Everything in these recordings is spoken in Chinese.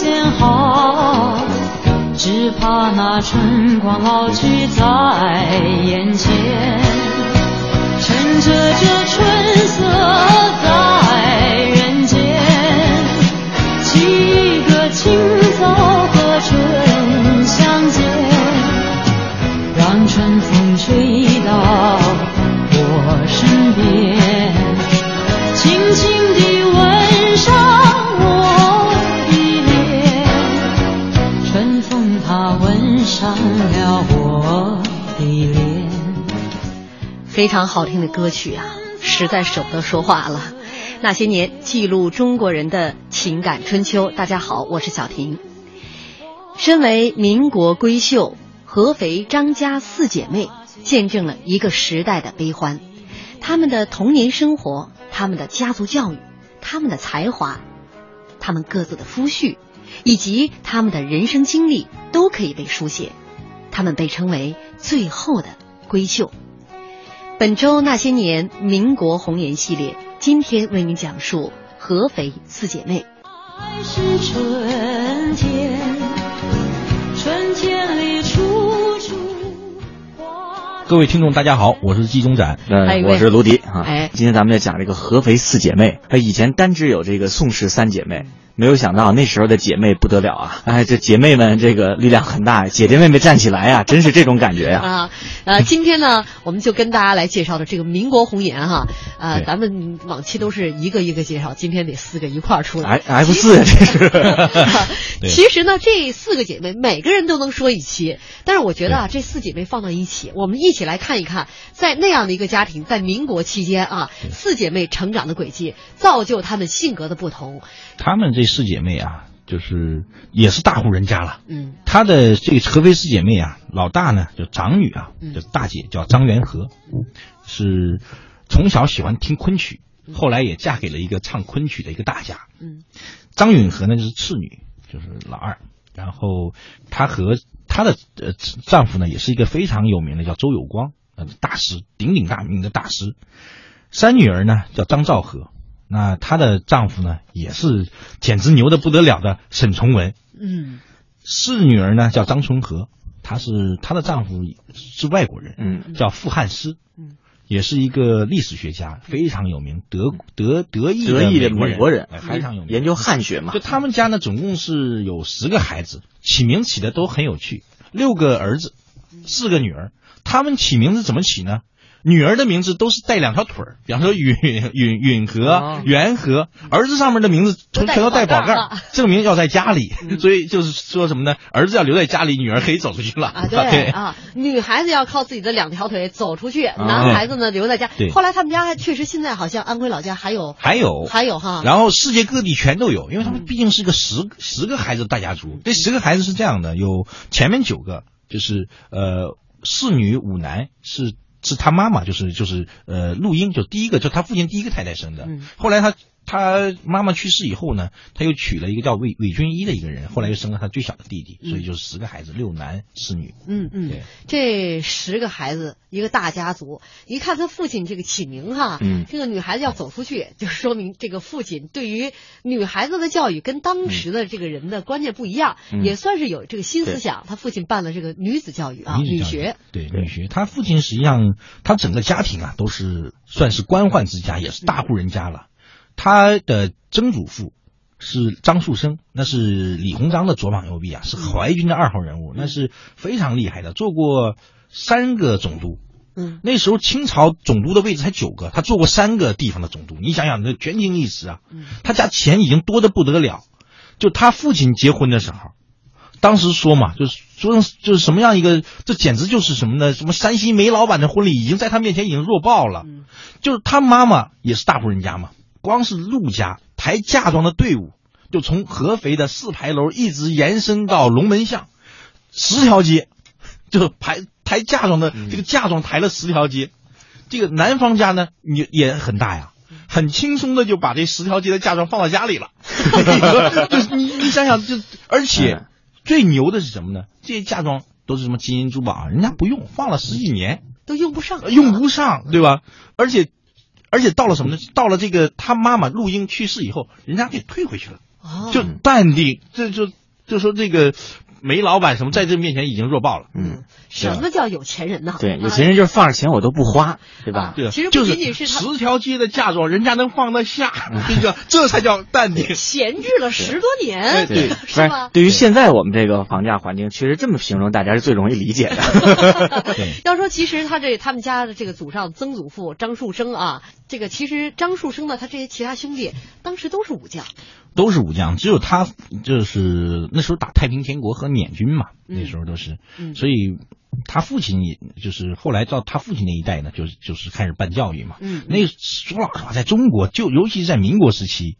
先好，只怕那春光老去在眼前，趁着这春色在。非常好听的歌曲啊，实在舍不得说话了。那些年，记录中国人的情感春秋。大家好，我是小婷。身为民国闺秀，合肥张家四姐妹，见证了一个时代的悲欢。她们的童年生活，她们的家族教育，她们的才华，她们各自的夫婿，以及她们的人生经历，都可以被书写。她们被称为最后的闺秀。本周那些年民国红颜系列，今天为您讲述合肥四姐妹。爱是春天，春天里处处各位听众，大家好，我是季中展，呃，我是卢迪啊。哎，今天咱们要讲这个合肥四姐妹，以前单只有这个宋氏三姐妹。没有想到那时候的姐妹不得了啊！哎，这姐妹们这个力量很大，姐姐妹妹站起来呀，真是这种感觉呀！啊，呃，今天呢，我们就跟大家来介绍的这个民国红颜哈，呃，咱们往期都是一个一个介绍，今天得四个一块儿出来。F 四这是。其实呢，这四个姐妹每个人都能说一期，但是我觉得啊，这四姐妹放到一起，我们一起来看一看，在那样的一个家庭，在民国期间啊，四姐妹成长的轨迹，造就她们性格的不同。她们这四姐妹啊，就是也是大户人家了。嗯，她的这个合肥四姐妹啊，老大呢就长女啊，就大姐叫张元和，是从小喜欢听昆曲，后来也嫁给了一个唱昆曲的一个大家。嗯，张允和呢就是次女，就是老二。然后她和她的呃丈夫呢，也是一个非常有名的叫周有光，呃大师，鼎鼎大名的大师。三女儿呢叫张兆和。那她的丈夫呢，也是简直牛的不得了的沈从文。嗯，四女儿呢叫张春和，她是她的丈夫是外国人，嗯，叫傅汉思，嗯，也是一个历史学家，非常有名，德德德意德意的美国人，非常有名，研究汉学嘛。就他们家呢，总共是有十个孩子，起名起的都很有趣，六个儿子，四个女儿，他们起名字怎么起呢？女儿的名字都是带两条腿儿，比方说允 允允和、元和。儿子上面的名字全都带宝盖，证明要在家里。所以就是说什么呢？儿子要留在家里，女儿可以走出去了。啊，对啊，女孩子要靠自己的两条腿走出去，男孩子呢留在家。后来他们家确实现在好像安徽老家还有还有还有哈。然后世界各地全都有，因为他们毕竟是个十十个孩子大家族。这十个孩子是这样的：有前面九个，就是呃四女五男是。是他妈妈，就是就是呃，录音，就第一个，就他父亲第一个太太生的。后来他他妈妈去世以后呢，他又娶了一个叫韦韦君一的一个人，后来又生了他最小的弟弟，所以就是十个孩子，六男四女。嗯嗯，这十个孩子一个大家族，一看他父亲这个起名哈，嗯，这个女孩子要走出去，就说明这个父亲对于女孩子的教育跟当时的这个人的观念不一样，也算是有这个新思想。他父亲办了这个女子教育啊，女学，对女学。他父亲实际上他整个家庭啊都是算是官宦之家，也是大户人家了。他的曾祖父是张树声，那是李鸿章的左膀右臂啊，是淮军的二号人物，那是非常厉害的，做过三个总督。嗯，那时候清朝总督的位置才九个，他做过三个地方的总督。你想想，那权倾一时啊。嗯，他家钱已经多的不得了。就他父亲结婚的时候，当时说嘛，就是说就是什么样一个，这简直就是什么呢？什么山西煤老板的婚礼，已经在他面前已经弱爆了。嗯，就是他妈妈也是大户人家嘛。光是陆家抬嫁妆的队伍，就从合肥的四牌楼一直延伸到龙门巷，十条街，就抬抬嫁妆的这个嫁妆抬了十条街。这个男方家呢，也也很大呀，很轻松的就把这十条街的嫁妆放到家里了。就你你想想，就而且最牛的是什么呢？这些嫁妆都是什么金银珠宝，人家不用，放了十几年都用不上，用不上，对吧？而且。而且到了什么呢？到了这个他妈妈陆英去世以后，人家给退回去了，就淡定，这就就说这个。煤老板什么在这面前已经弱爆了。嗯，什么叫有钱人呢？对，有钱人就是放着钱我都不花，对吧？对，其实不仅仅是十条街的嫁妆，人家能放得下，这个 这才叫淡定。闲置了十多年，对，是吧？对于现在我们这个房价环境，其实这么形容大家是最容易理解的。要说其实他这他们家的这个祖上曾祖父张树生啊，这个其实张树生呢，他这些其他兄弟当时都是武将。都是武将，只有他就是那时候打太平天国和捻军嘛，那时候都是，所以他父亲也就是后来到他父亲那一代呢，就就是开始办教育嘛。嗯，那说老实话，在中国就尤其是在民国时期，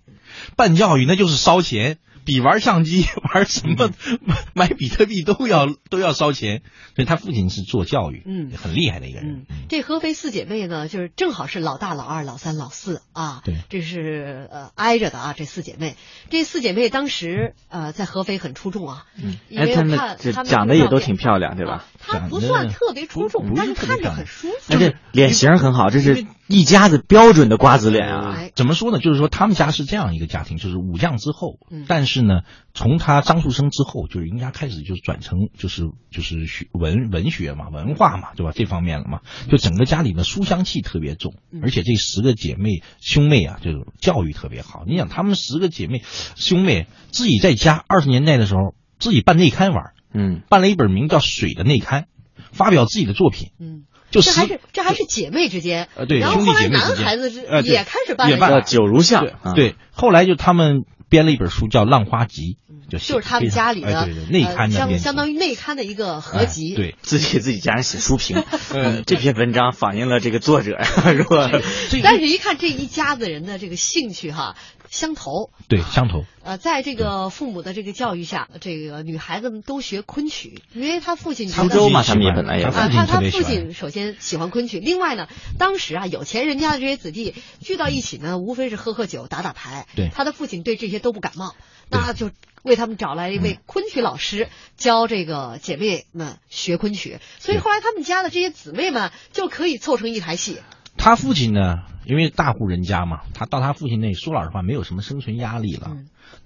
办教育那就是烧钱。比玩相机、玩什么、买比特币都要都要烧钱，所以他父亲是做教育，嗯，很厉害的一个人。这合肥四姐妹呢，就是正好是老大、老二、老三、老四啊，对，这是呃挨着的啊。这四姐妹，这四姐妹当时呃在合肥很出众啊，嗯，因为看这长得也都挺漂亮，对吧？她不算特别出众，但是看着很舒服，而且脸型很好，这是一家子标准的瓜子脸啊。怎么说呢？就是说他们家是这样一个家庭，就是武将之后，但是。是呢，从他张树声之后，就是人家开始就是转成就是就是学文文学嘛，文化嘛，对吧？这方面了嘛，就整个家里的书香气特别重，而且这十个姐妹兄妹啊，就教育特别好。你想，她们十个姐妹兄妹自己在家二十年代的时候，自己办内刊玩，嗯，办了一本名叫《水》的内刊，发表自己的作品，嗯，就这还是这还是姐妹之间，呃，对，兄弟姐妹之间，男孩子是也开始办了九如像，对，后来就他们。编了一本书叫《浪花集》，就就是他们家里的内刊相相当于内刊的一个合集，对 自己给自己家人写书评。这篇文章反映了这个作者 如果但是一看这一家子人的这个兴趣哈相投，对相投。呃，在这个父母的这个教育下，这个女孩子们都学昆曲，因为她父亲苏州嘛，他们也本来也啊，他他父亲首先喜欢昆曲，另外呢，当时啊有钱人家的这些子弟聚到一起呢，无非是喝喝酒、打打牌。对，他的父亲对这些。都不感冒，那就为他们找来一位昆曲老师教这个姐妹们学昆曲，所以后来他们家的这些姊妹们就可以凑成一台戏。他父亲呢，因为大户人家嘛，他到他父亲那说老实话，没有什么生存压力了。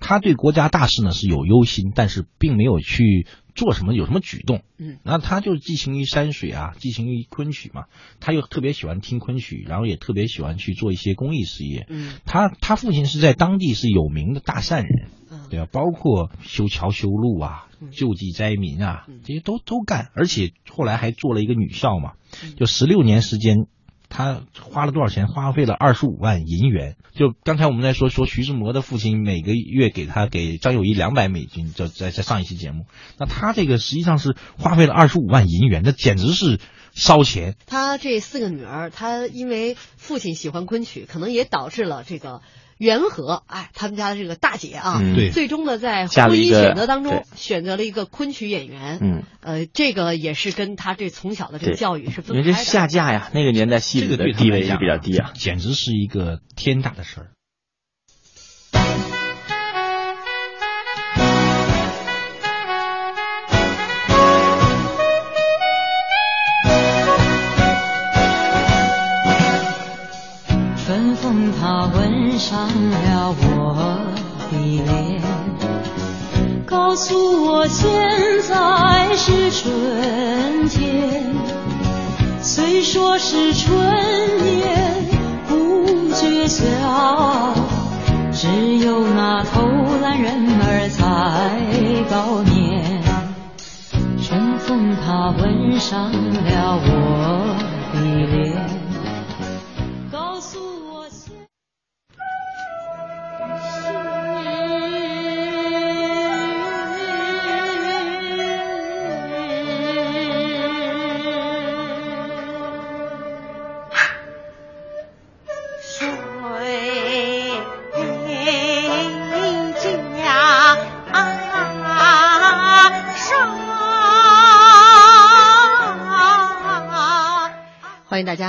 他对国家大事呢是有忧心，但是并没有去做什么有什么举动。嗯，那他就寄情于山水啊，寄情于昆曲嘛。他又特别喜欢听昆曲，然后也特别喜欢去做一些公益事业。嗯，他他父亲是在当地是有名的大善人，对吧？包括修桥修路啊，救济灾民啊，这些都都干，而且后来还做了一个女校嘛，就十六年时间。他花了多少钱？花费了二十五万银元。就刚才我们在说说徐志摩的父亲每个月给他给张幼仪两百美金，就在在上一期节目。那他这个实际上是花费了二十五万银元，那简直是烧钱。他这四个女儿，他因为父亲喜欢昆曲，可能也导致了这个。元和，哎，他们家的这个大姐啊，对，最终呢，在婚姻选择当中选择了一个昆曲演员，嗯，呃，这个也是跟他这从小的这个教育是分开的。因为这下嫁呀，那个年代戏子的地位是比较低啊，简直是一个天大的事儿。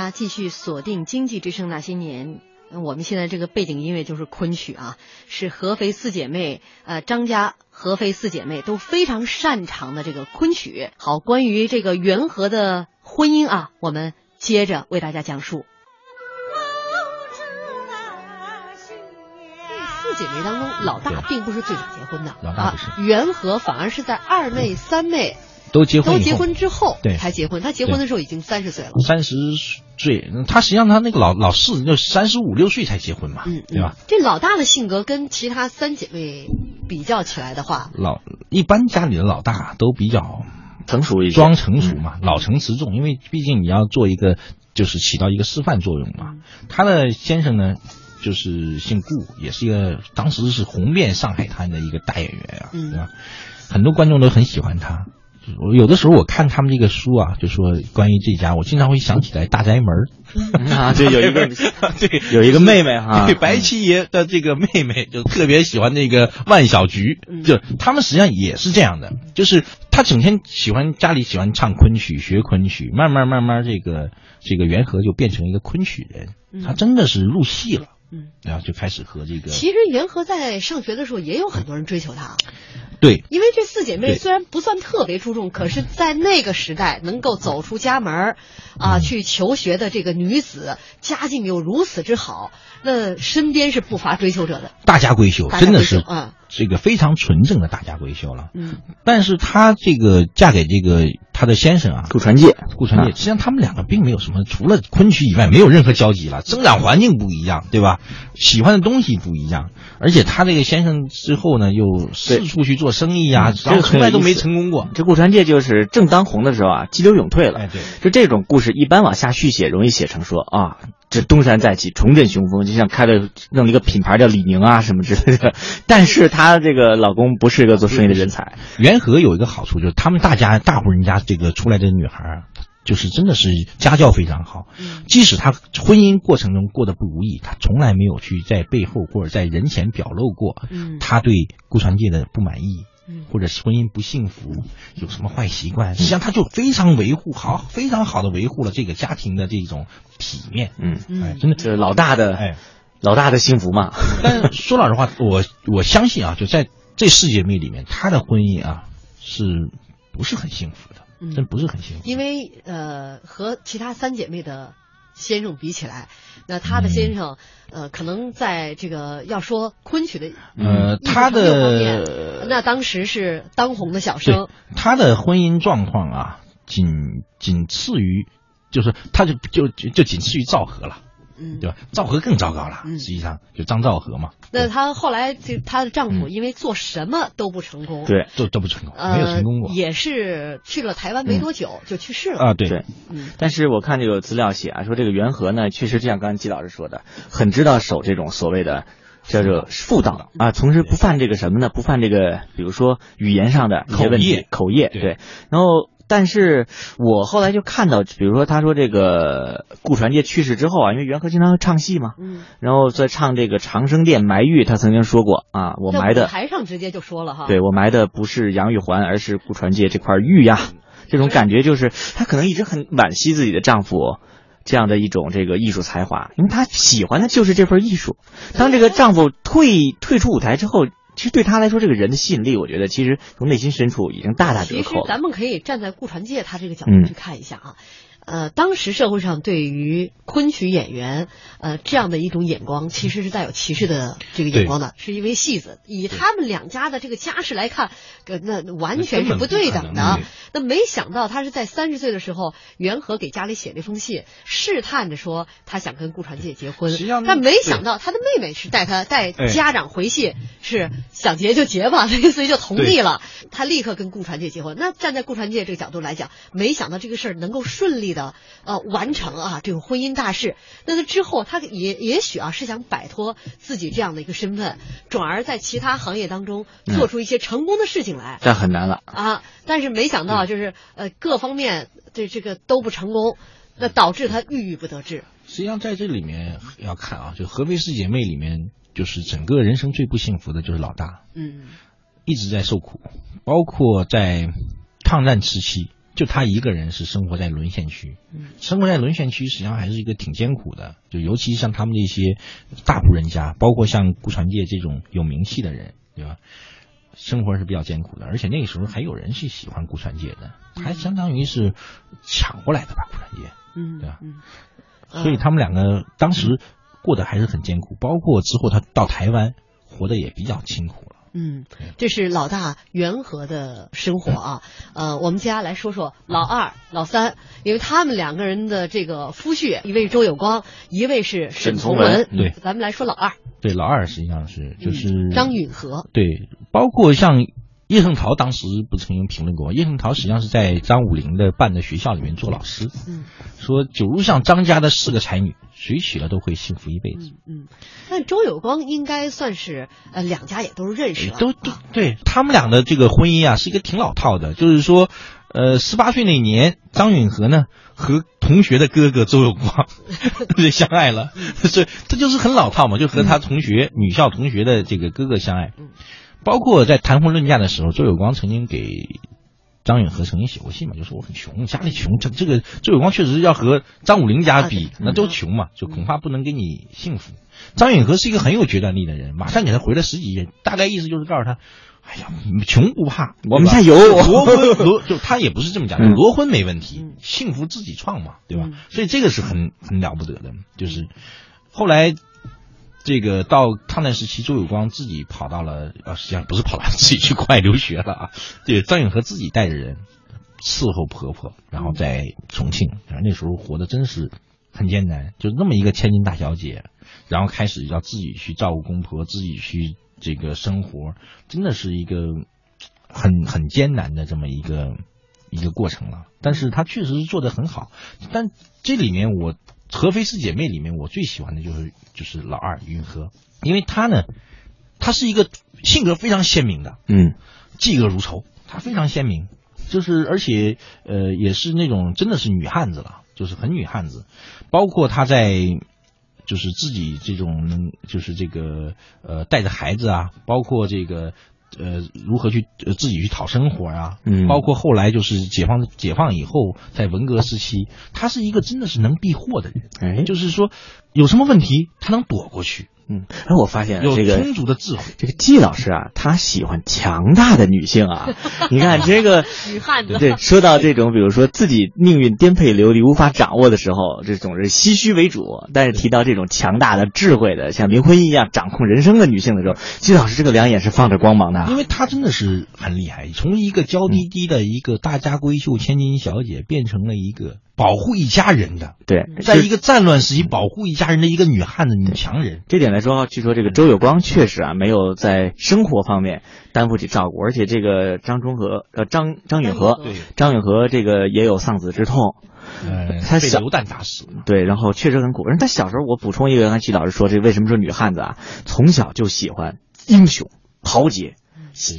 家继续锁定《经济之声那些年》，我们现在这个背景音乐就是昆曲啊，是合肥四姐妹，呃，张家合肥四姐妹都非常擅长的这个昆曲。好，关于这个元和的婚姻啊，我们接着为大家讲述。四姐妹当中，老大并不是最早结婚的，老大不是，元和反而是在二妹、三妹。都结婚，都结婚之后对才结婚。他结婚的时候已经三十岁了。三十岁，他实际上他那个老老四就三十五六岁才结婚嘛，嗯，对吧？这老大的性格跟其他三姐妹比较起来的话，老一般家里的老大都比较成熟一些，装成熟嘛，老成持重。因为毕竟你要做一个，就是起到一个示范作用嘛。他的先生呢，就是姓顾，也是一个当时是红遍上海滩的一个大演员啊，对吧？很多观众都很喜欢他。我有的时候我看他们这个书啊，就说关于这家，我经常会想起来《大宅门》啊，对，有一个对，有一个妹妹哈，对，白七爷的这个妹妹就特别喜欢那个万小菊，就他们实际上也是这样的，就是他整天喜欢家里喜欢唱昆曲，学昆曲，慢慢慢慢这个这个元和就变成一个昆曲人，他真的是入戏了，嗯，然后就开始和这个。其实元和在上学的时候也有很多人追求他。对，因为这四姐妹虽然不算特别出众，可是，在那个时代能够走出家门啊，去求学的这个女子，家境又如此之好，那身边是不乏追求者的。大家闺秀，真的是啊。这个非常纯正的大家闺秀了，嗯，但是她这个嫁给这个她的先生啊，顾传介，顾传介，实际上他们两个并没有什么，除了昆曲以外，没有任何交集了。生长环境不一样，对吧？喜欢的东西不一样，而且她这个先生之后呢，又四处去做生意啊，这个从来都没成功过。这顾传介就是正当红的时候啊，激流勇退了。哎，对，就这种故事，一般往下续写，容易写成说啊。这东山再起，重振雄风，就像开了弄了一个品牌叫李宁啊什么之类的。但是她这个老公不是一个做生意的人才。元和有一个好处就是他们大家大户人家这个出来的女孩啊，就是真的是家教非常好。即使她婚姻过程中过得不如意，她从来没有去在背后或者在人前表露过，她对顾传介的不满意。或者婚姻不幸福，有什么坏习惯？实际上，他就非常维护好，非常好的维护了这个家庭的这种体面。嗯，哎，真的是老大的哎，老大的幸福嘛。但说老实话，我我相信啊，就在这四姐妹里面，她的婚姻啊，是不是很幸福的？真不是很幸福。因为呃，和其他三姐妹的。先生比起来，那他的先生，呃，可能在这个要说昆曲的，呃，他的那当时是当红的小生。他的婚姻状况啊，仅仅次于，就是他就就就仅次于赵和了。嗯，对吧？赵和更糟糕了，实际上就张兆和嘛。那她后来这她的丈夫因为做什么都不成功，对，都都不成功，没有成功过。也是去了台湾没多久就去世了。啊，对。对。嗯，但是我看这个资料写啊，说这个袁和呢，确实就像刚才季老师说的，很知道守这种所谓的叫做妇道啊，从事不犯这个什么呢？不犯这个，比如说语言上的一些问题，口业。对，然后。但是我后来就看到，比如说他说这个顾传杰去世之后啊，因为元和经常唱戏嘛，嗯，然后在唱这个长生殿埋玉，他曾经说过啊，我埋的台上直接就说了哈，对我埋的不是杨玉环，而是顾传杰这块玉呀，这种感觉就是她可能一直很惋惜自己的丈夫这样的一种这个艺术才华，因为她喜欢的就是这份艺术。当这个丈夫退退出舞台之后。其实对他来说，这个人的吸引力，我觉得其实从内心深处已经大大折扣。其实咱们可以站在顾传介他这个角度去看一下啊，呃，当时社会上对于昆曲演员，呃，这样的一种眼光，其实是带有歧视的这个眼光的，是因为戏子以他们两家的这个家世来看，那完全是不对等的。那没想到他是在三十岁的时候，袁和给家里写了一封信，试探着说他想跟顾传介结婚，但没想到他的妹妹是带他带家长回信，是想结就结吧，所以就同意了。他立刻跟顾传介结婚。那站在顾传介这个角度来讲，没想到这个事儿能够顺利。的呃完成啊这种婚姻大事，那他之后他也也许啊是想摆脱自己这样的一个身份，转而在其他行业当中做出一些成功的事情来。这很难了啊！但是没想到就是呃各方面这这个都不成功，那导致他郁郁不得志。实际上在这里面要看啊，就合肥四姐妹里面，就是整个人生最不幸福的就是老大，嗯，一直在受苦，包括在抗战时期。就他一个人是生活在沦陷区，生活在沦陷区实际上还是一个挺艰苦的。就尤其像他们这些大户人家，包括像顾传介这种有名气的人，对吧？生活是比较艰苦的，而且那个时候还有人是喜欢顾传介的，还相当于是抢过来的吧？顾传介，嗯，对吧？所以他们两个当时过得还是很艰苦，包括之后他到台湾，活得也比较辛苦了。嗯，这是老大元和的生活啊。呃，我们接下来说说老二、老三，因为他们两个人的这个夫婿，一位周有光，一位是沈从文。对，咱们来说老二。对，老二实际上是就是张允和。对，包括像。叶圣陶当时不曾经评论过，叶圣陶实际上是在张武龄的办的学校里面做老师，嗯，说九如巷张家的四个才女，谁娶了都会幸福一辈子。嗯，那周有光应该算是呃两家也都认识了，都都对他们俩的这个婚姻啊是一个挺老套的，就是说，呃，十八岁那年，张允和呢和同学的哥哥周有光 就相爱了，所以这就是很老套嘛，就和他同学女校同学的这个哥哥相爱。包括在谈婚论嫁的时候，周有光曾经给张允和曾经写过信嘛，就说我很穷，家里穷。这这个周有光确实要和张武龄家比，那都穷嘛，就恐怕不能给你幸福。张允和是一个很有决断力的人，马上给他回了十几页，大概意思就是告诉他，哎呀，穷不怕，我们家 有罗婚罗，就他也不是这么讲，罗婚没问题，幸福自己创嘛，对吧？所以这个是很很了不得的，就是后来。这个到抗战时期，周有光自己跑到了，呃，实际上不是跑了，自己去国外留学了啊。对，张允和自己带着人伺候婆婆，然后在重庆，那时候活的真是很艰难，就那么一个千金大小姐，然后开始要自己去照顾公婆，自己去这个生活，真的是一个很很艰难的这么一个一个过程了。但是她确实是做的很好，但这里面我。合肥四姐妹里面，我最喜欢的就是就是老二云和，因为她呢，她是一个性格非常鲜明的，嗯，嫉恶如仇，她非常鲜明，就是而且呃也是那种真的是女汉子了，就是很女汉子，包括她在就是自己这种就是这个呃带着孩子啊，包括这个。呃，如何去呃自己去讨生活啊？嗯，包括后来就是解放解放以后，在文革时期，他是一个真的是能避祸的人。哎，就是说有什么问题，他能躲过去。嗯，哎，我发现这个充足的智慧，这个季老师啊，他喜欢强大的女性啊。你看这个 女汉子，对，说到这种，比如说自己命运颠沛流离、无法掌握的时候，这总是唏嘘为主；但是提到这种强大的、智慧的，像林徽因一样掌控人生的女性的时候，季老师这个两眼是放着光芒的。因为她真的是很厉害，从一个娇滴滴的一个大家闺秀、千金小姐，变成了一个。保护一家人的，对，在一个战乱时期保护一家人的一个女汉子、女强人。这点来说，据说这个周有光确实啊，没有在生活方面担负起照顾，而且这个张中和呃张张允和，对张允和这个也有丧子之痛，呃，他被流弹打死。对，然后确实很苦。但他小时候，我补充一个，刚才齐老师说这为什么说女汉子啊？从小就喜欢英雄豪杰，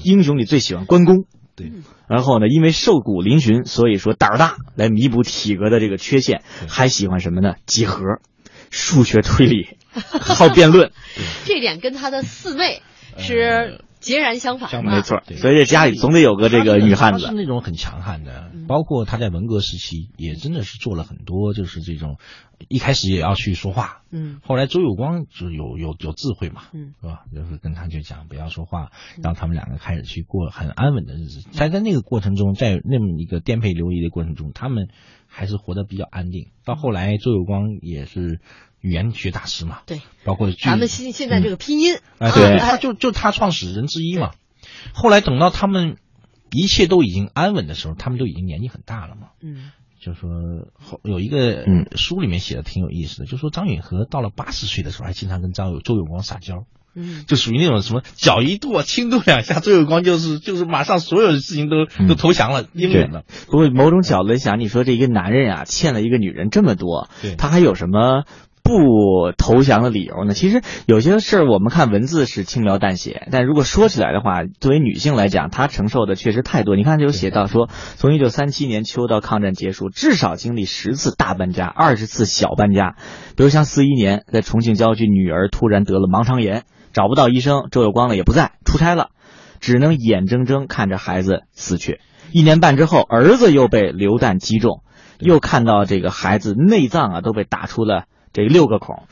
英雄里最喜欢关公。对，然后呢，因为瘦骨嶙峋，所以说胆儿大，来弥补体格的这个缺陷。还喜欢什么呢？几何、数学推理，好辩论。这点跟他的四妹是。截然相反，没错。所以这家里总得有个这个女汉子，是那种很强悍的。包括她在文革时期，也真的是做了很多，就是这种一开始也要去说话。嗯。后来周有光就有有有智慧嘛，嗯，是吧？就是跟他就讲不要说话，让他们两个开始去过很安稳的日子。在在那个过程中，在那么一个颠沛流离的过程中，他们。还是活得比较安定。到后来，周有光也是语言学大师嘛，对，包括咱们现现在这个拼音，哎，对，他就就他创始人之一嘛。后来等到他们一切都已经安稳的时候，他们都已经年纪很大了嘛。嗯，就说后有一个书里面写的挺有意思的，就说张允和到了八十岁的时候，还经常跟张有周永光撒娇。嗯，就属于那种什么脚一跺，轻跺两下，周有光就是就是马上所有的事情都都投降了，应允了。不过某种角度想，你说这一个男人啊，欠了一个女人这么多，对，他还有什么不投降的理由呢？其实有些事儿我们看文字是轻描淡写，但如果说起来的话，作为女性来讲，她承受的确实太多。你看，就写到说，从一九三七年秋到抗战结束，至少经历十次大搬家，二十次小搬家。比如像四一年在重庆郊区，女儿突然得了盲肠炎。找不到医生，周有光呢也不在，出差了，只能眼睁睁看着孩子死去。一年半之后，儿子又被流弹击中，又看到这个孩子内脏啊都被打出了这六个孔，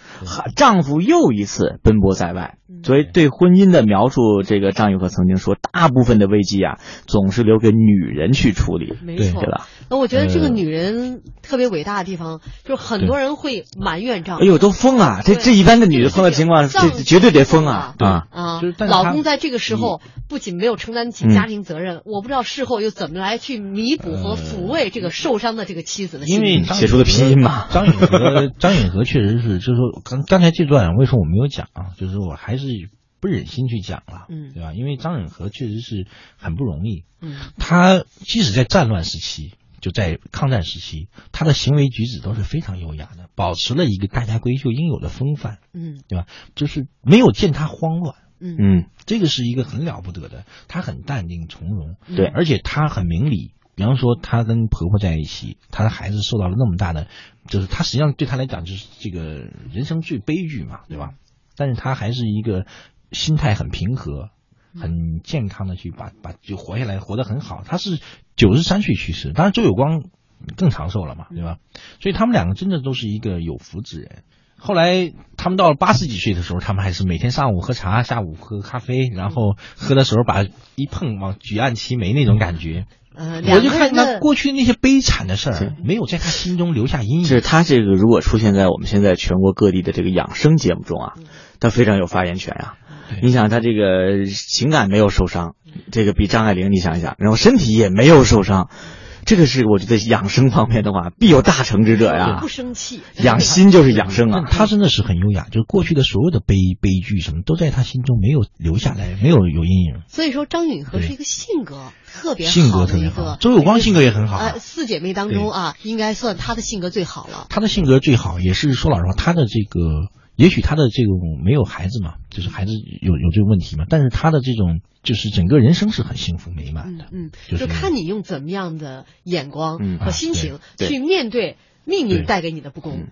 丈夫又一次奔波在外。所以对婚姻的描述，这个张允和曾经说，大部分的危机啊，总是留给女人去处理，没错，对吧？那我觉得这个女人特别伟大的地方，就是很多人会埋怨丈夫，哎呦，都疯啊！这这一般的女的疯的情况，这绝对得疯啊啊啊！就是老公在这个时候不仅没有承担起家庭责任，我不知道事后又怎么来去弥补和抚慰这个受伤的这个妻子的心。因为写出的拼音嘛，张允和张允和确实是，就是说刚刚才这段为什么我没有讲啊？就是我还是。不忍心去讲了，嗯，对吧？因为张允和确实是很不容易，嗯，他即使在战乱时期，就在抗战时期，他的行为举止都是非常优雅的，保持了一个大家闺秀应有的风范，嗯，对吧？就是没有见他慌乱，嗯嗯，这个是一个很了不得的，他很淡定从容，对，而且他很明理。比方说，他跟婆婆在一起，他的孩子受到了那么大的，就是他实际上对他来讲就是这个人生最悲剧嘛，对吧？但是他还是一个。心态很平和，很健康的去把把就活下来，活得很好。他是九十三岁去世，当然周有光更长寿了嘛，对吧？所以他们两个真的都是一个有福之人。后来他们到了八十几岁的时候，他们还是每天上午喝茶，下午喝咖啡，然后喝的时候把一碰往举案齐眉那种感觉。呃，我就看他过去那些悲惨的事儿，没有在他心中留下阴影。就是他这个如果出现在我们现在全国各地的这个养生节目中啊，他非常有发言权啊。你想他这个情感没有受伤，这个比张爱玲你想一想，然后身体也没有受伤，这个是我觉得养生方面的话必有大成之者呀。不生气，养心就是养生啊。他真的是很优雅，就是过去的所有的悲悲剧什么都在他心中没有留下来，没有有阴影。所以说张允和是一个性格特别性格特别好，周有光性格也很好。呃，四姐妹当中啊，应该算他的性格最好了。他的性格最好，也是说老实话，他的这个。也许他的这种没有孩子嘛，就是孩子有有这个问题嘛，但是他的这种就是整个人生是很幸福美满的，嗯，就看你用怎么样的眼光和心情去面对命运带给你的不公。飘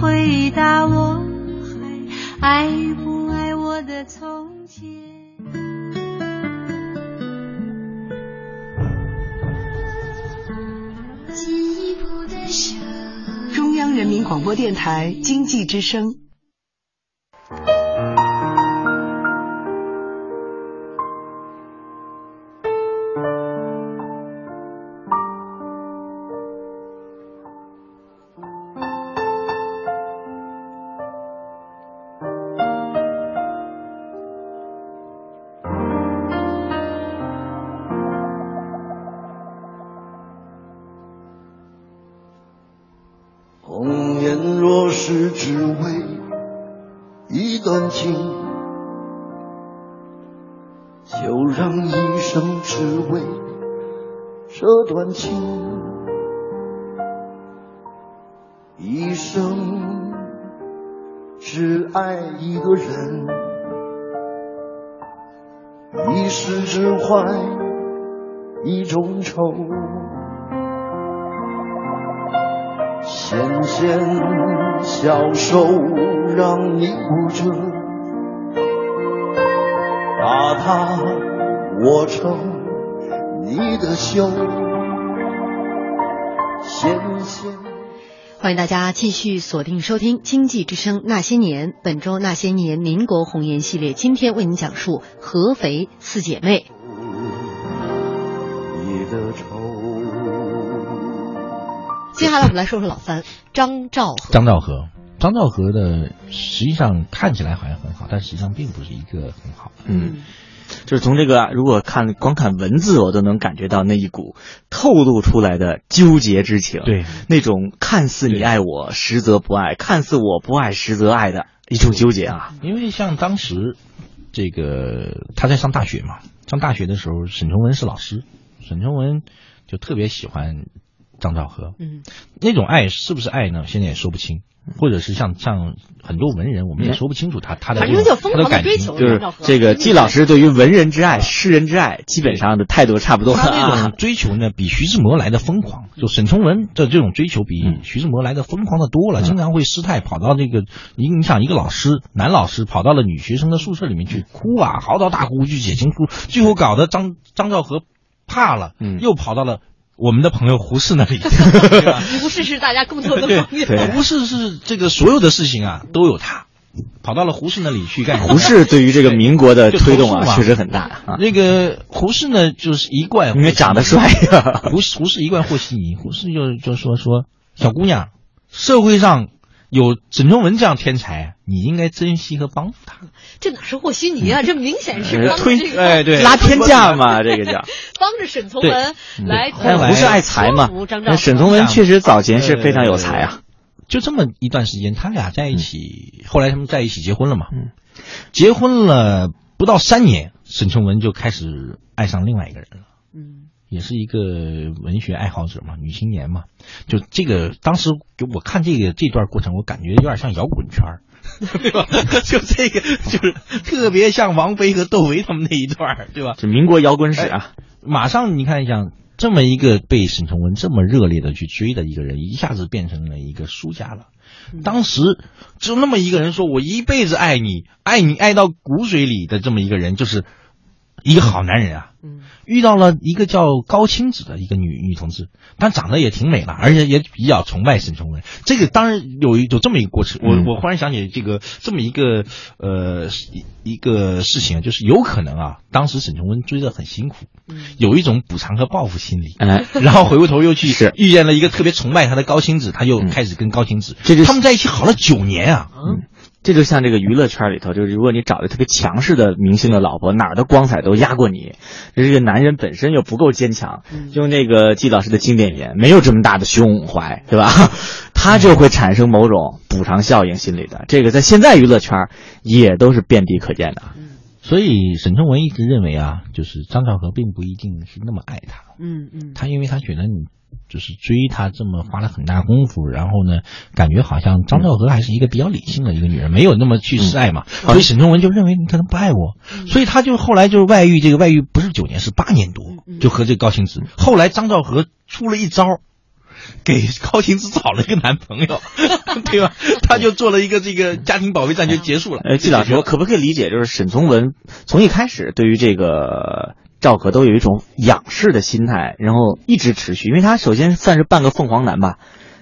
回答我还爱不爱我的从前。中央人民广播电台经济之声。手让你握着，把它握成你的袖。纤纤。欢迎大家继续锁定收听《经济之声那些年》，本周《那些年》民国红颜系列，今天为您讲述合肥四姐妹。接下来我们来说说老三张兆和。张兆和，张兆和的实际上看起来好像很好，但实际上并不是一个很好。嗯，就是从这个如果看光看文字，我都能感觉到那一股透露出来的纠结之情。对，那种看似你爱我，实则不爱；看似我不爱，实则爱的一种纠结啊。因为像当时这个他在上大学嘛，上大学的时候，沈从文是老师，沈从文就特别喜欢。张兆和，嗯，那种爱是不是爱呢？现在也说不清，或者是像像很多文人，我们也说不清楚他他的他的感情，就是这个季老师对于文人之爱、诗人之爱，基本上的态度差不多。他那种追求呢，比徐志摩来的疯狂。就沈从文的这种追求，比徐志摩来的疯狂的多了，经常会失态，跑到那个你你想一个老师，男老师跑到了女学生的宿舍里面去哭啊，嚎啕大哭去写情书，最后搞得张张兆和怕了，又跑到了。我们的朋友胡适那里，胡适是大家共同的朋友。胡适是这个所有的事情啊都有他，跑到了胡适那里去干。胡适对于这个民国的推动啊确实很大啊。那个胡适呢就是一贯因为长得帅呀。胡胡适一贯和稀泥，胡适就就说说小姑娘，社会上。有沈从文这样天才，你应该珍惜和帮助他。这哪是和稀泥啊？这明显是推这个哎对拉天价嘛，这个叫帮着沈从文来。不是爱财嘛？那沈从文确实早前是非常有才啊。就这么一段时间，他俩在一起，后来他们在一起结婚了嘛？嗯，结婚了不到三年，沈从文就开始爱上另外一个人了。嗯。也是一个文学爱好者嘛，女青年嘛，就这个当时给我看这个这段过程，我感觉有点像摇滚圈儿，对吧？就这个就是特别像王菲和窦唯他们那一段，对吧？这民国摇滚史啊！马上你看一下，这么一个被沈从文这么热烈的去追的一个人，一下子变成了一个输家了。当时就那么一个人说：“我一辈子爱你，爱你爱到骨髓里的这么一个人，就是一个好男人啊。”嗯。遇到了一个叫高清子的一个女女同志，但长得也挺美了，而且也比较崇拜沈从文。这个当然有有这么一个过程，我我忽然想起这个这么一个呃一个事情啊，就是有可能啊，当时沈从文追的很辛苦，有一种补偿和报复心理，然后回过头又去遇见了一个特别崇拜他的高清子，他又开始跟高清子，他们在一起好了九年啊。这就像这个娱乐圈里头，就是如果你找的特别强势的明星的老婆，哪儿的光彩都压过你。这个男人本身又不够坚强，用那个季老师的经典言，没有这么大的胸怀，对吧？他就会产生某种补偿效应心理的。这个在现在娱乐圈也都是遍地可见的。所以沈从文一直认为啊，就是张兆和并不一定是那么爱他。嗯嗯，他因为他觉得你。就是追他这么花了很大功夫，然后呢，感觉好像张兆和还是一个比较理性的一个女人，没有那么去示爱嘛。所以沈从文就认为你可能不爱我，所以他就后来就是外遇，这个外遇不是九年是八年多，就和这个高青子。后来张兆和出了一招，给高晴子找了一个男朋友，对吧？他就做了一个这个家庭保卫战就结束了。哎，季老师，我可不可以理解就是沈从文从一开始对于这个？赵可都有一种仰视的心态，然后一直持续，因为他首先算是半个凤凰男吧。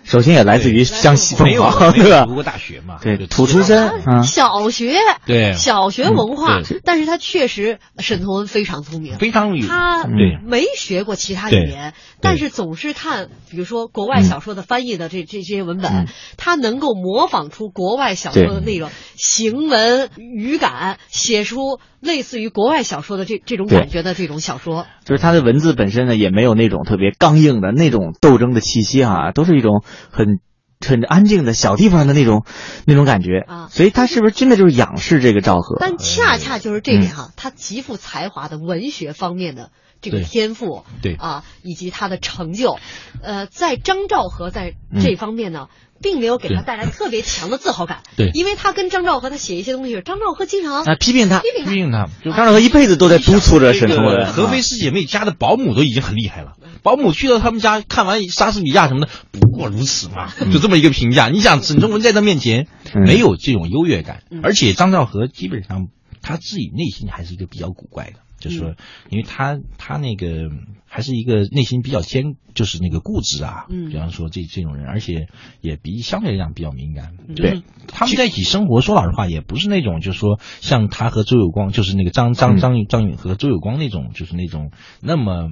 首先也来自于江西凤凰，对吧？读过大学嘛？对，土出身，小学对。小学文化，但是他确实沈从文非常聪明，非常他没学过其他语言，但是总是看，比如说国外小说的翻译的这这些文本，他能够模仿出国外小说的那种、行文、语感，写出类似于国外小说的这这种感觉的这种小说。就是他的文字本身呢，也没有那种特别刚硬的那种斗争的气息啊，都是一种。很很安静的小地方的那种那种感觉啊，所以他是不是真的就是仰视这个赵和？但恰恰就是这点哈，他极富才华的文学方面的这个天赋，对啊，以及他的成就，呃，在张兆和在这方面呢，并没有给他带来特别强的自豪感。对，因为他跟张兆和他写一些东西，张兆和经常啊批评他，批评批评他。张兆和一辈子都在督促着沈从文。合肥四姐妹家的保姆都已经很厉害了，保姆去到他们家看完莎士比亚什么的，不过如此嘛，就这么一个评价。你想沈从文在他面前没有这种优越感，而且张兆和基本上他自己内心还是一个比较古怪的。就是说，因为他他那个还是一个内心比较坚，就是那个固执啊。嗯，比方说这这种人，而且也比相对来讲比较敏感。对，他们在一起生活，说老实话，也不是那种就是说像他和周有光，就是那个张张张张允和周有光那种，就是那种那么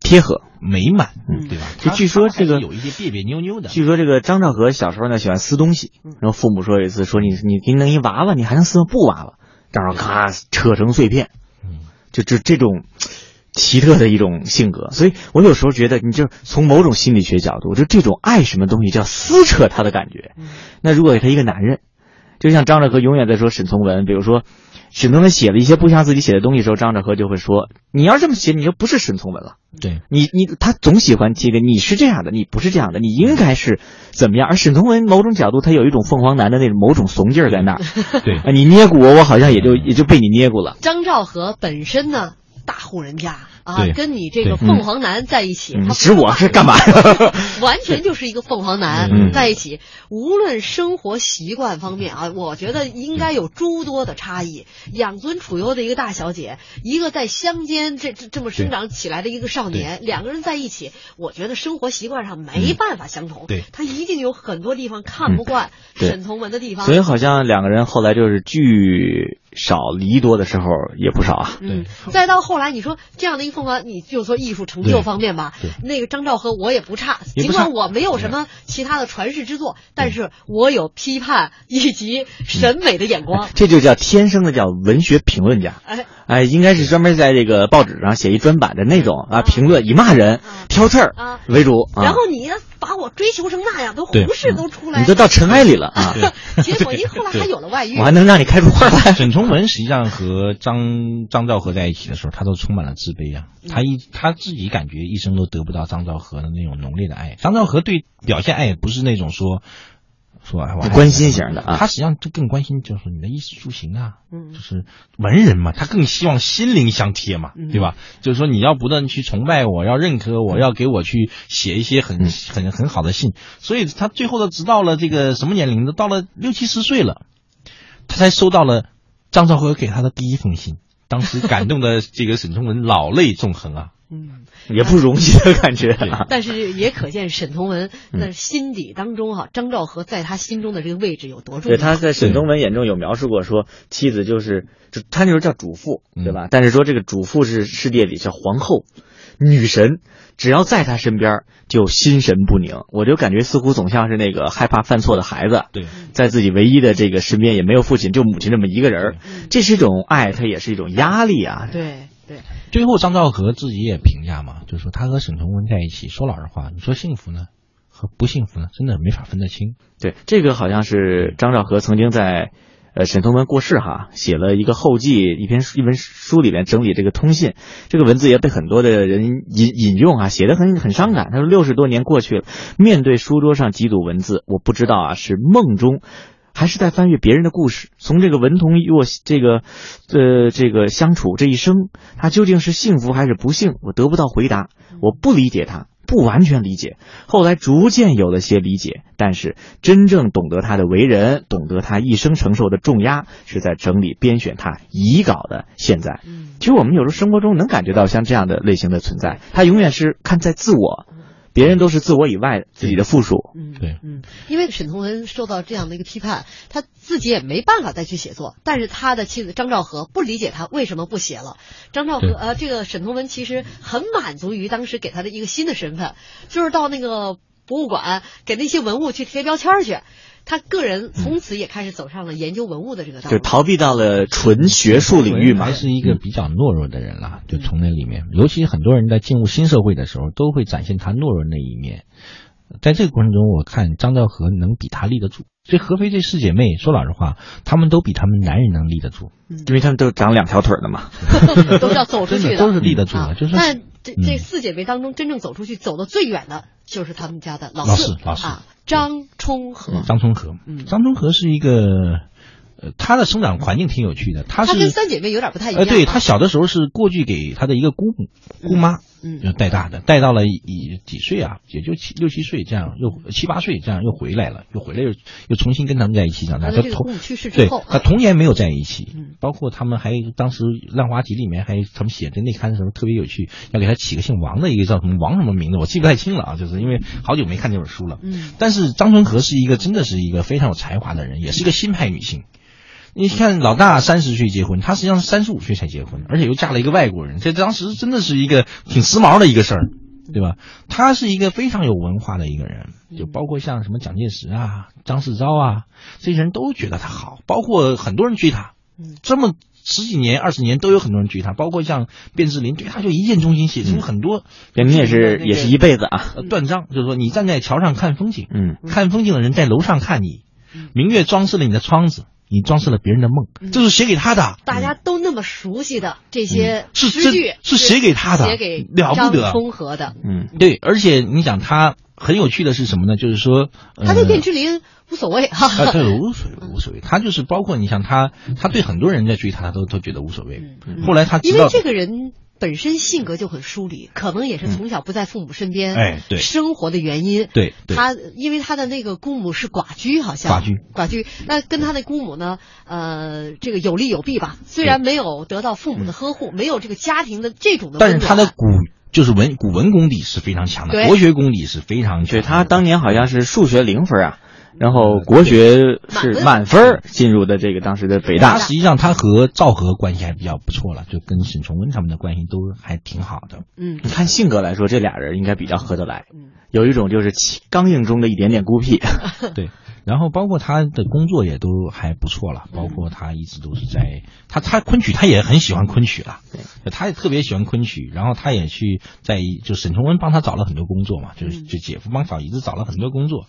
贴合美满，嗯对吧？就据说这个有一些别别扭扭的。据说这个张兆和小时候呢喜欢撕东西，然后父母说有一次说你你给你弄一娃娃，你还能撕布娃娃？张兆咔扯成碎片。就这这种奇特的一种性格，所以我有时候觉得，你就从某种心理学角度，就这种爱什么东西叫撕扯他的感觉。那如果给他一个男人，就像张兆和永远在说沈从文，比如说沈从文写了一些不像自己写的东西的时候，张兆和就会说：“你要这么写，你就不是沈从文了。”对你，你他总喜欢提个，你是这样的，你不是这样的，你应该是怎么样？而沈从文某种角度，他有一种凤凰男的那种某种怂劲儿在那儿。对，你捏骨我，我好像也就也就被你捏过了。张兆和本身呢？大户人家啊，跟你这个凤凰男在一起，他指我是干嘛？完全就是一个凤凰男在一起，无论生活习惯方面啊，我觉得应该有诸多的差异。养尊处优的一个大小姐，一个在乡间这这这么生长起来的一个少年，两个人在一起，我觉得生活习惯上没办法相同。对，他一定有很多地方看不惯沈从文的地方。所以好像两个人后来就是聚少离多的时候也不少啊。嗯，再到后来你说这样的一凤凰，你就说艺术成就方面吧，那个张兆和我也不差，尽管我没有什么其他的传世之作，但是我有批判以及审美的眼光。这就叫天生的叫文学评论家。哎。哎，应该是专门在这个报纸上写一专版的那种啊，评论以骂人、挑刺儿为主。然后你把我追求成那样，都胡适都出来，你都到尘埃里了啊！结果您后来还有了外遇，我还能让你开出花来。沈从文实际上和张张兆和在一起的时候，他都充满了自卑啊。他一他自己感觉一生都得不到张兆和的那种浓烈的爱。张兆和对表现爱也不是那种说。说我关心型的啊，他实际上就更关心，就是你的衣食住行啊，嗯，就是文人嘛，他更希望心灵相贴嘛，对吧？就是说你要不断去崇拜我，要认可我，要给我去写一些很很很好的信，所以他最后的直到了这个什么年龄，都到了六七十岁了，他才收到了张兆和给他的第一封信，当时感动的这个沈从文老泪纵横啊。嗯，也不容易的感觉，但是也可见沈从文在心底当中哈，张兆和在他心中的这个位置有多重要。对，他在沈从文眼中有描述过，说妻子就是就他那时候叫主妇，对吧？但是说这个主妇是世界里叫皇后、女神，只要在他身边就心神不宁。我就感觉似乎总像是那个害怕犯错的孩子，对，在自己唯一的这个身边也没有父亲，就母亲这么一个人这是一种爱，它也是一种压力啊。对。对，最后张兆和自己也评价嘛，就是说他和沈从文在一起，说老实话，你说幸福呢，和不幸福呢，真的没法分得清。对，这个好像是张兆和曾经在，呃，沈从文过世哈，写了一个后记，一篇一本书里面整理这个通信，这个文字也被很多的人引引用啊，写的很很伤感。他说六十多年过去了，面对书桌上几组文字，我不知道啊，是梦中。还是在翻阅别人的故事，从这个文同与我这个，呃，这个相处这一生，他究竟是幸福还是不幸？我得不到回答，我不理解他，不完全理解。后来逐渐有了些理解，但是真正懂得他的为人，懂得他一生承受的重压，是在整理编选他遗稿的现在。其实我们有时候生活中能感觉到像这样的类型的存在，他永远是看在自我。别人都是自我以外自己的附属，嗯，对，嗯，因为沈从文受到这样的一个批判，他自己也没办法再去写作，但是他的妻子张兆和不理解他为什么不写了。张兆和呃，这个沈从文其实很满足于当时给他的一个新的身份，就是到那个博物馆给那些文物去贴标签去。他个人从此也开始走上了研究文物的这个道路，就逃避到了纯学术领域嘛。还是一个比较懦弱的人了，就从那里面，尤其很多人在进入新社会的时候，都会展现他懦弱那一面。在这个过程中，我看张兆和能比他立得住。所以合肥这四姐妹，说老实话，她们都比她们男人能立得住，因为她们都长两条腿的嘛，都是要走出去的，都是立得住的。就是，但这这四姐妹当中，真正走出去、走的最远的，就是他们家的老四老四啊。张充和，张充和，嗯，张充和是一个。他的生长环境挺有趣的，他是跟三姐妹有点不太一样。呃，对他小的时候是过去给他的一个姑母姑妈，嗯，就带大的，带到了一几岁啊，也就七六七岁这样，又七八岁这样又回来了，又回来又又重新跟他们在一起长大。他同去世之后，他童年没有在一起，嗯，包括他们还当时《浪花集》里面还他们写的那刊的时候特别有趣，要给他起个姓王的一个叫什么王什么名字，我记不太清了啊，就是因为好久没看这本书了。嗯，但是张春和是一个真的是一个非常有才华的人，也是一个新派女性。你看，老大三十岁结婚，他实际上是三十五岁才结婚，而且又嫁了一个外国人，这当时真的是一个挺时髦的一个事儿，对吧？他是一个非常有文化的一个人，就包括像什么蒋介石啊、张世钊啊这些人都觉得他好，包括很多人追他，这么十几年、二十年都有很多人追他，包括像卞之琳对他就一见钟情，写出很多。卞之也是也是一辈子啊，断章就是说，你站在桥上看风景，嗯，看风景的人在楼上看你，明月装饰了你的窗子。你装饰了别人的梦，这是写给他的。大家都那么熟悉的这些诗句，是写给他的，写给了不得。风和的，嗯，对。而且你想，他很有趣的是什么呢？就是说，他对卞之琳无所谓哈。啊，对，无所谓，无所谓。他就是包括你像他，他对很多人在追他，他都都觉得无所谓。后来他因为这个人。本身性格就很疏离，可能也是从小不在父母身边，哎，对，生活的原因。对，他因为他的那个姑母是寡居，好像寡居，寡居。那跟他的姑母呢，呃，这个有利有弊吧。虽然没有得到父母的呵护，没有这个家庭的这种的，但是他的古就是文古文功底是非常强的，国学功底是非常强。他当年好像是数学零分啊。然后国学是满分进入的这个当时的北大。实际上他和赵和关系还比较不错了，就跟沈从文他们的关系都还挺好的。嗯，你看性格来说，这俩人应该比较合得来。嗯，有一种就是刚硬中的一点点孤僻。对。然后包括他的工作也都还不错了，包括他一直都是在他他昆曲他也很喜欢昆曲了，对，他也特别喜欢昆曲，然后他也去在就沈从文帮他找了很多工作嘛，就是就姐夫帮小姨子找了很多工作，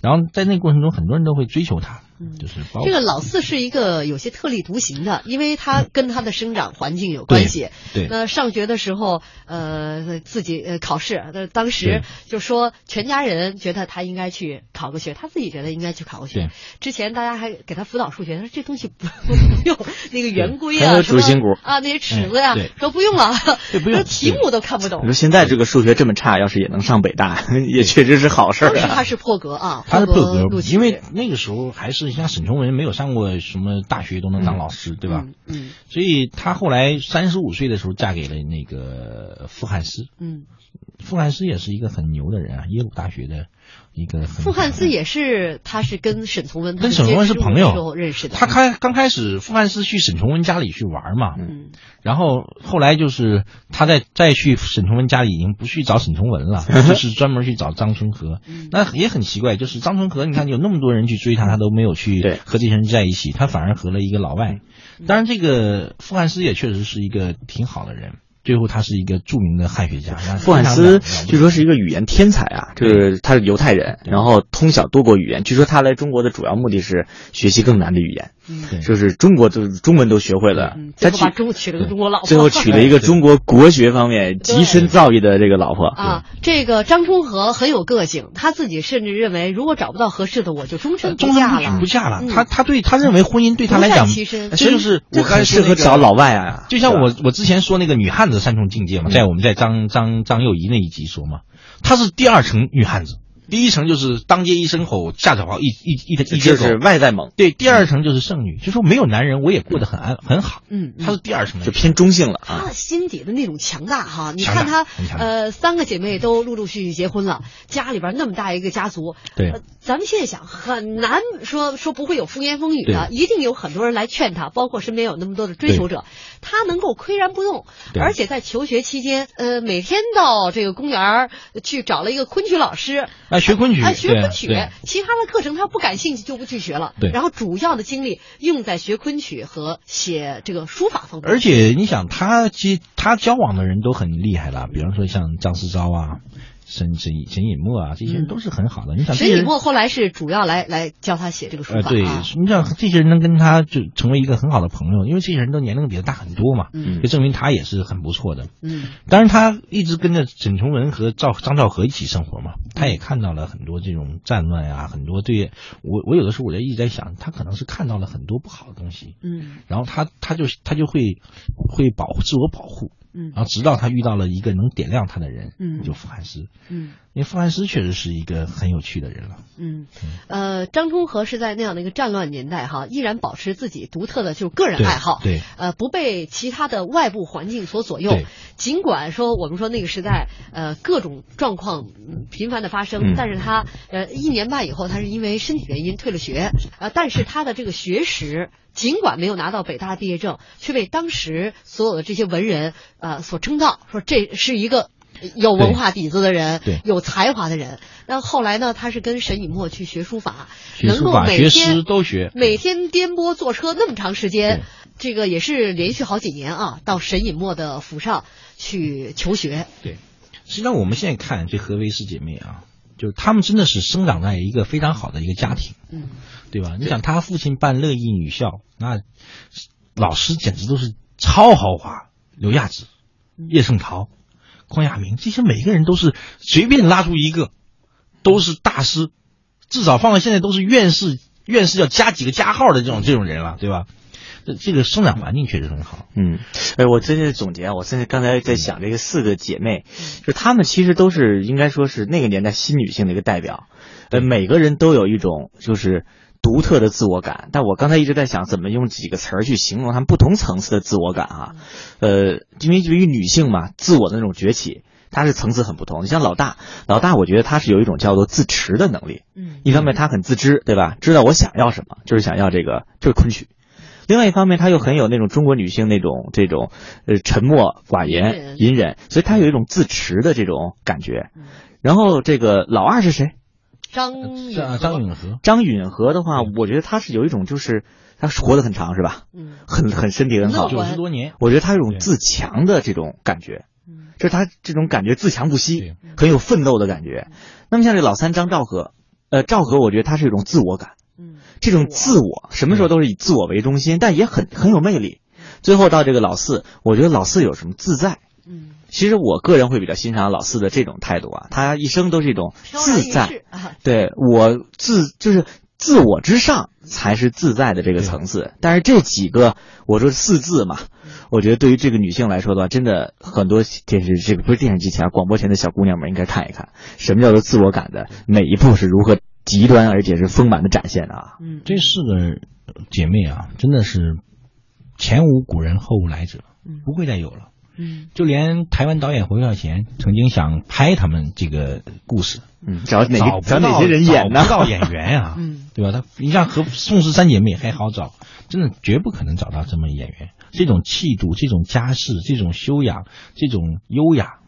然后在那个过程中很多人都会追求他。嗯，就是这个老四是一个有些特立独行的，因为他跟他的生长环境有关系。对，那上学的时候，呃，自己呃考试，那，当时就说全家人觉得他应该去考个学，他自己觉得应该去考个学。之前大家还给他辅导数学，他说这东西不 不用那个圆规啊，主心骨啊，那些尺子呀，说不用了，不 用题目都看不懂。你说现在这个数学这么差，要是也能上北大，也确实是好事。当时他是破格啊，他是破格，因为那个时候还是像沈从文没有。上过什么大学都能当老师，对吧？嗯，所以他后来三十五岁的时候嫁给了那个傅汉思。嗯，傅汉思也是一个很牛的人啊，耶鲁大学的。一个傅汉斯也是，他是跟沈从文跟沈从文是朋友认识的。他开刚开始，傅汉斯去沈从文家里去玩嘛，嗯，然后后来就是他再再去沈从文家里，已经不去找沈从文了，就是专门去找张春和。那也很奇怪，就是张春和，你看有那么多人去追他，他都没有去和这些人在一起，他反而和了一个老外。当然，这个傅汉斯也确实是一个挺好的人。最后，他是一个著名的汉学家。傅汉斯据说是一个语言天才啊，就是他是犹太人，然后通晓多国语言。据说他来中国的主要目的是学习更难的语言。就是中国都中文都学会了，他娶娶了个中国老婆，最后娶了一个中国国学方面极深造诣的这个老婆。啊。这个张充和很有个性，他自己甚至认为，如果找不到合适的，我就终身不嫁了。不嫁了，他他对他认为婚姻对他来讲，这就是我很适合找老外啊。就像我我之前说那个女汉子三重境界嘛，在我们在张张张幼仪那一集说嘛，她是第二层女汉子。第一层就是当街一声吼，下脚跑一一一一一就是外在猛。对，第二层就是剩女，就说没有男人我也过得很安很好。嗯，他是第二层，就偏中性了。他心底的那种强大哈，你看他呃三个姐妹都陆陆续续结婚了，家里边那么大一个家族。对，咱们现在想很难说说不会有风言风语的，一定有很多人来劝他，包括身边有那么多的追求者，他能够岿然不动，而且在求学期间，呃，每天到这个公园去找了一个昆曲老师。学昆曲，学昆曲，其他的课程他不感兴趣就不去学了。对，然后主要的精力用在学昆曲和写这个书法方面。而且你想，他接他交往的人都很厉害了，比方说像张思钊啊。沈沈沈尹默啊，这些人都是很好的。你想，沈尹默后来是主要来来教他写这个书法。呃，对，你想这些人能跟他就成为一个很好的朋友，因为这些人都年龄比他大很多嘛，嗯，就证明他也是很不错的。嗯，当然他一直跟着沈从文和赵张兆和一起生活嘛，他也看到了很多这种战乱啊，很多对我我有的时候我就一直在想，他可能是看到了很多不好的东西，嗯，然后他他就他就会会保护自我保护。嗯，然后直到他遇到了一个能点亮他的人，嗯，就傅汉师，嗯，因为傅汉师确实是一个很有趣的人了，嗯，呃，张充和是在那样的一个战乱年代哈，依然保持自己独特的就个人爱好，对，呃，不被其他的外部环境所左右，尽管说我们说那个时代呃各种状况频繁的发生，但是他呃一年半以后，他是因为身体原因退了学，呃，但是他的这个学识。尽管没有拿到北大毕业证，却被当时所有的这些文人呃所称道，说这是一个有文化底子的人，有才华的人。那后来呢，他是跟沈尹默去学书法，能够每天都学，每天颠簸坐车那么长时间，这个也是连续好几年啊，到沈尹默的府上去求学。对，实际上我们现在看这合肥师姐妹啊。就是他们真的是生长在一个非常好的一个家庭，嗯，对吧？你想他父亲办乐毅女校，那老师简直都是超豪华，刘亚子、叶圣陶、匡亚明，这些每个人都是随便拉出一个，都是大师，至少放到现在都是院士，院士要加几个加号的这种这种人了，对吧？这个生长环境确实很好。嗯，哎，我真是总结啊，我现在刚才在想这个四个姐妹，就她们其实都是应该说是那个年代新女性的一个代表，呃，每个人都有一种就是独特的自我感。但我刚才一直在想怎么用几个词儿去形容她们不同层次的自我感啊，呃，因为对于女性嘛，自我的那种崛起，它是层次很不同。你像老大，老大，我觉得她是有一种叫做自持的能力。嗯，一方面她很自知，对吧？知道我想要什么，就是想要这个，就是昆曲。另外一方面，她又很有那种中国女性那种这种呃沉默寡言、隐忍，所以她有一种自持的这种感觉。然后这个老二是谁？张张允和。张允和的话，我觉得他是有一种就是他活得很长，是吧？嗯，很很身体很好，九十多年。我觉得他有种自强的这种感觉，就是他这种感觉自强不息，很有奋斗的感觉。那么像这老三张兆和，呃，兆和，我觉得他是一种自我感。嗯这种自我什么时候都是以自我为中心，但也很很有魅力。最后到这个老四，我觉得老四有什么自在？嗯，其实我个人会比较欣赏老四的这种态度啊，他一生都是一种自在。对我自就是自我之上才是自在的这个层次。但是这几个我说四字嘛，我觉得对于这个女性来说的话，真的很多电视这个不是电视机前广播前的小姑娘们应该看一看，什么叫做自我感的每一步是如何。极端而且是丰满的展现啊！嗯，这四个姐妹啊，真的是前无古人后无来者，不会再有了。嗯，就连台湾导演侯孝贤曾经想拍他们这个故事，嗯，找哪找哪些人演呢？找不到演员啊，嗯，对吧？他你像和宋氏三姐妹还好找，真的绝不可能找到这么演员。这种气度、这种家世、这种修养、这种优雅，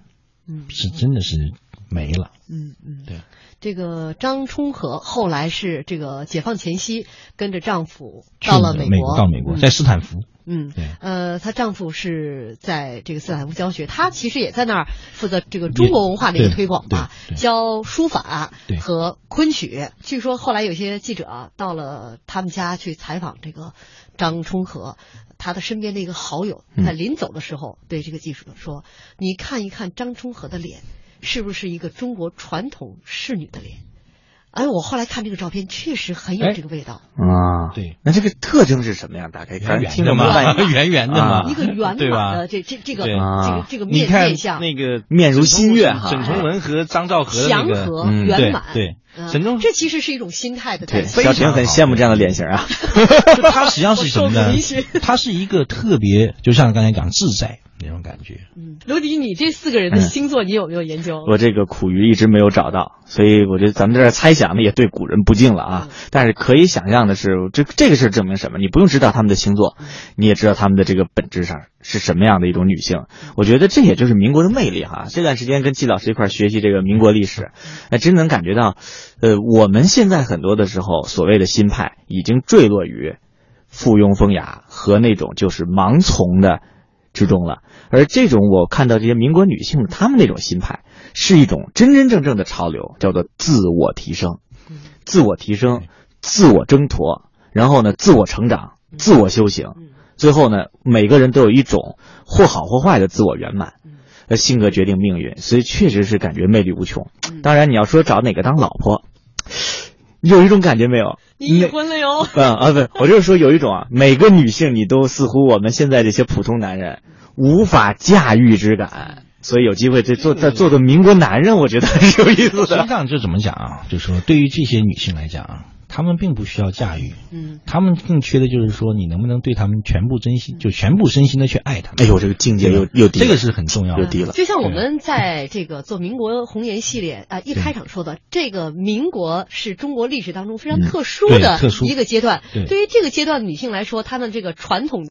嗯，是真的是没了。嗯嗯，对。这个张充和后来是这个解放前夕跟着丈夫到了美国，到美国在斯坦福。嗯，对。呃，她丈夫是在这个斯坦福教学，她其实也在那儿负责这个中国文化的一个推广吧，教书法和昆曲。据说后来有些记者到了他们家去采访这个张充和，他的身边的一个好友在临走的时候对这个记者说：“你看一看张充和的脸。”是不是一个中国传统仕女的脸？哎，我后来看这个照片，确实很有这个味道。啊。对，那这个特征是什么样？大概圆圆的嘛，圆圆的嘛，一个圆满的这这这个这个这个面面相，那个面如新月哈。沈从文和张兆和祥和圆满，对，沈从这其实是一种心态的对，小婷很羡慕这样的脸型啊。他实际上是什么呢？他是一个特别，就像刚才讲自在。那种感觉，嗯，罗迪，你这四个人的星座你有没有研究？我这个苦于一直没有找到，所以我觉得咱们这猜想呢也对古人不敬了啊。但是可以想象的是，这这个事证明什么？你不用知道他们的星座，你也知道他们的这个本质上是什么样的一种女性。我觉得这也就是民国的魅力哈。这段时间跟季老师一块学习这个民国历史，哎，真能感觉到，呃，我们现在很多的时候所谓的新派已经坠落于附庸风雅和那种就是盲从的。之中了，而这种我看到这些民国女性，她们那种心态，是一种真真正正的潮流，叫做自我提升，自我提升，自我挣脱，然后呢，自我成长，自我修行，最后呢，每个人都有一种或好或坏的自我圆满。呃，性格决定命运，所以确实是感觉魅力无穷。当然，你要说找哪个当老婆，有一种感觉没有？你已婚了哟。嗯啊，不，我就是说有一种啊，每个女性你都似乎我们现在这些普通男人无法驾驭之感。所以有机会这做再做个民国男人，我觉得很有意思的。实际上这怎么讲啊？就说对于这些女性来讲啊。他们并不需要驾驭，嗯，他们更缺的就是说，你能不能对他们全部真心，就全部身心的去爱他们。哎呦，这个境界又又低，这个是很重要，又低了。就像我们在这个做民国红颜系列啊，一开场说的，这个民国是中国历史当中非常特殊的一个阶段。对。于这个阶段的女性来说，她们这个传统。